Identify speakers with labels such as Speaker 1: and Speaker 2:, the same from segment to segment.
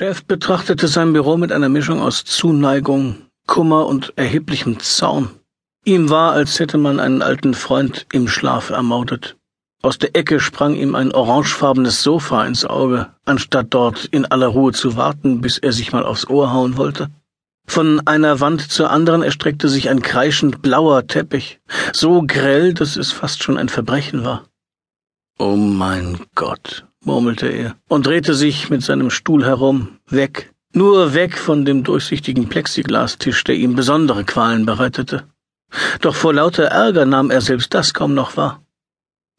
Speaker 1: Chef betrachtete sein Büro mit einer Mischung aus Zuneigung, Kummer und erheblichem Zorn. Ihm war, als hätte man einen alten Freund im Schlaf ermordet. Aus der Ecke sprang ihm ein orangefarbenes Sofa ins Auge, anstatt dort in aller Ruhe zu warten, bis er sich mal aufs Ohr hauen wollte. Von einer Wand zur anderen erstreckte sich ein kreischend blauer Teppich, so grell, dass es fast schon ein Verbrechen war. Oh mein Gott, murmelte er und drehte sich mit seinem Stuhl herum, weg, nur weg von dem durchsichtigen Plexiglastisch, der ihm besondere Qualen bereitete. Doch vor lauter Ärger nahm er selbst das kaum noch wahr.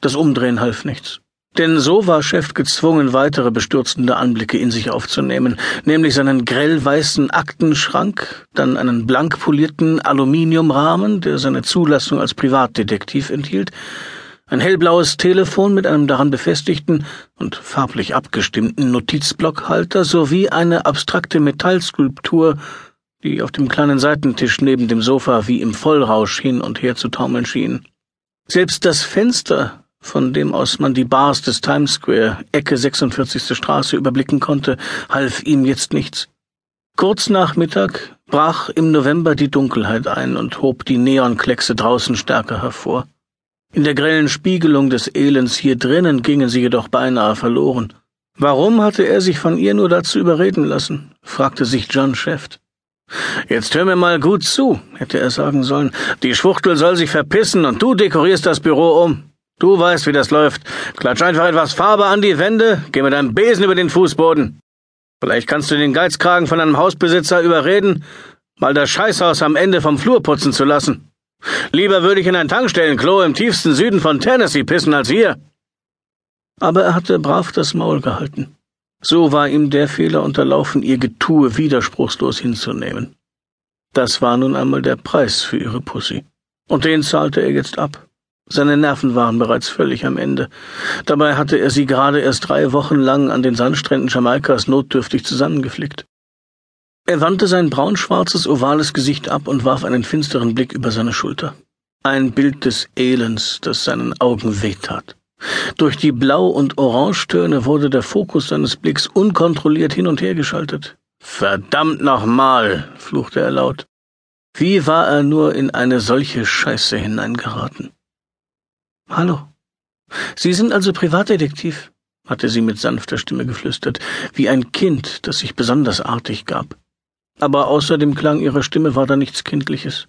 Speaker 1: Das Umdrehen half nichts. Denn so war Chef gezwungen, weitere bestürzende Anblicke in sich aufzunehmen, nämlich seinen grellweißen Aktenschrank, dann einen blank polierten Aluminiumrahmen, der seine Zulassung als Privatdetektiv enthielt, ein hellblaues Telefon mit einem daran befestigten und farblich abgestimmten Notizblockhalter sowie eine abstrakte Metallskulptur die auf dem kleinen Seitentisch neben dem Sofa wie im Vollrausch hin und her zu taumeln schien. Selbst das Fenster, von dem aus man die Bars des Times Square, Ecke 46. Straße überblicken konnte, half ihm jetzt nichts. Kurz nach Mittag brach im November die Dunkelheit ein und hob die Neonkleckse draußen stärker hervor. In der grellen Spiegelung des Elends hier drinnen gingen sie jedoch beinahe verloren. Warum hatte er sich von ihr nur dazu überreden lassen? fragte sich John Sheft. Jetzt hör mir mal gut zu, hätte er sagen sollen. Die Schwuchtel soll sich verpissen und du dekorierst das Büro um. Du weißt, wie das läuft. Klatsch einfach etwas Farbe an die Wände, geh mit deinem Besen über den Fußboden. Vielleicht kannst du den Geizkragen von einem Hausbesitzer überreden, mal das Scheißhaus am Ende vom Flur putzen zu lassen. Lieber würde ich in ein Tankstellenklo im tiefsten Süden von Tennessee pissen als hier. Aber er hatte brav das Maul gehalten. So war ihm der Fehler unterlaufen, ihr Getue widerspruchslos hinzunehmen. Das war nun einmal der Preis für ihre Pussy. Und den zahlte er jetzt ab. Seine Nerven waren bereits völlig am Ende. Dabei hatte er sie gerade erst drei Wochen lang an den Sandstränden Jamaikas notdürftig zusammengeflickt. Er wandte sein braunschwarzes, ovales Gesicht ab und warf einen finsteren Blick über seine Schulter. Ein Bild des Elends, das seinen Augen wehtat. Durch die Blau- und Orangetöne wurde der Fokus seines Blicks unkontrolliert hin und her geschaltet. Verdammt nochmal, fluchte er laut. Wie war er nur in eine solche Scheiße hineingeraten? Hallo. Sie sind also Privatdetektiv, hatte sie mit sanfter Stimme geflüstert, wie ein Kind, das sich besonders artig gab. Aber außer dem Klang ihrer Stimme war da nichts Kindliches.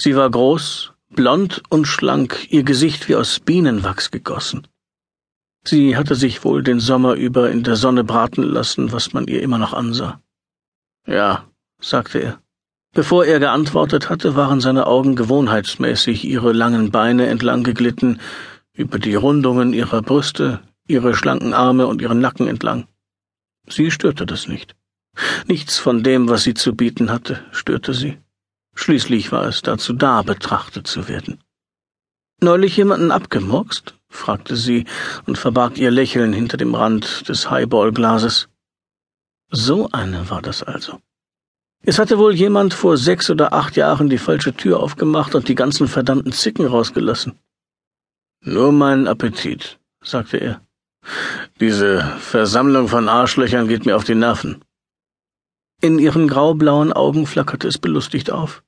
Speaker 1: Sie war groß, blond und schlank, ihr Gesicht wie aus Bienenwachs gegossen. Sie hatte sich wohl den Sommer über in der Sonne braten lassen, was man ihr immer noch ansah. Ja, sagte er. Bevor er geantwortet hatte, waren seine Augen gewohnheitsmäßig ihre langen Beine entlang geglitten, über die Rundungen ihrer Brüste, ihre schlanken Arme und ihren Nacken entlang. Sie störte das nicht. Nichts von dem, was sie zu bieten hatte, störte sie. Schließlich war es dazu da, betrachtet zu werden. Neulich jemanden abgemurkst? fragte sie und verbarg ihr Lächeln hinter dem Rand des Highballglases. So eine war das also. Es hatte wohl jemand vor sechs oder acht Jahren die falsche Tür aufgemacht und die ganzen verdammten Zicken rausgelassen. Nur mein Appetit, sagte er. Diese Versammlung von Arschlöchern geht mir auf die Nerven. In ihren graublauen Augen flackerte es belustigt auf.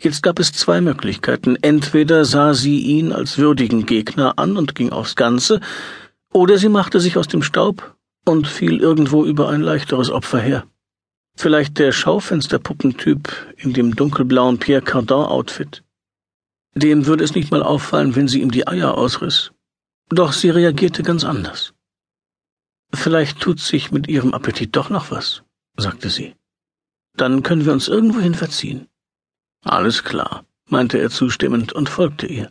Speaker 1: Jetzt gab es zwei Möglichkeiten. Entweder sah sie ihn als würdigen Gegner an und ging aufs Ganze, oder sie machte sich aus dem Staub und fiel irgendwo über ein leichteres Opfer her. Vielleicht der Schaufensterpuppentyp in dem dunkelblauen Pierre Cardin-Outfit. Dem würde es nicht mal auffallen, wenn sie ihm die Eier ausriss. Doch sie reagierte ganz anders. Vielleicht tut sich mit ihrem Appetit doch noch was, sagte sie. Dann können wir uns irgendwohin verziehen. Alles klar, meinte er zustimmend und folgte ihr.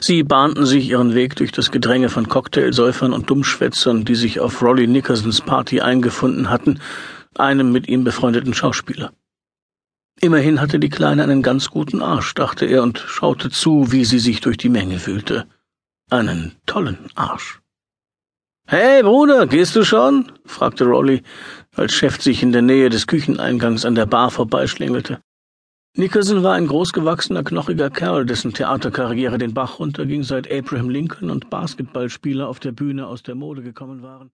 Speaker 1: Sie bahnten sich ihren Weg durch das Gedränge von Cocktailsäufern und Dummschwätzern, die sich auf Rolly Nickersons Party eingefunden hatten, einem mit ihm befreundeten Schauspieler. Immerhin hatte die Kleine einen ganz guten Arsch, dachte er und schaute zu, wie sie sich durch die Menge wühlte. Einen tollen Arsch. Hey, Bruder, gehst du schon? fragte Rolly, als Chef sich in der Nähe des Kücheneingangs an der Bar vorbeischlängelte. Nicholson war ein großgewachsener, knochiger Kerl, dessen Theaterkarriere den Bach runterging, seit Abraham Lincoln und Basketballspieler auf der Bühne aus der Mode gekommen waren.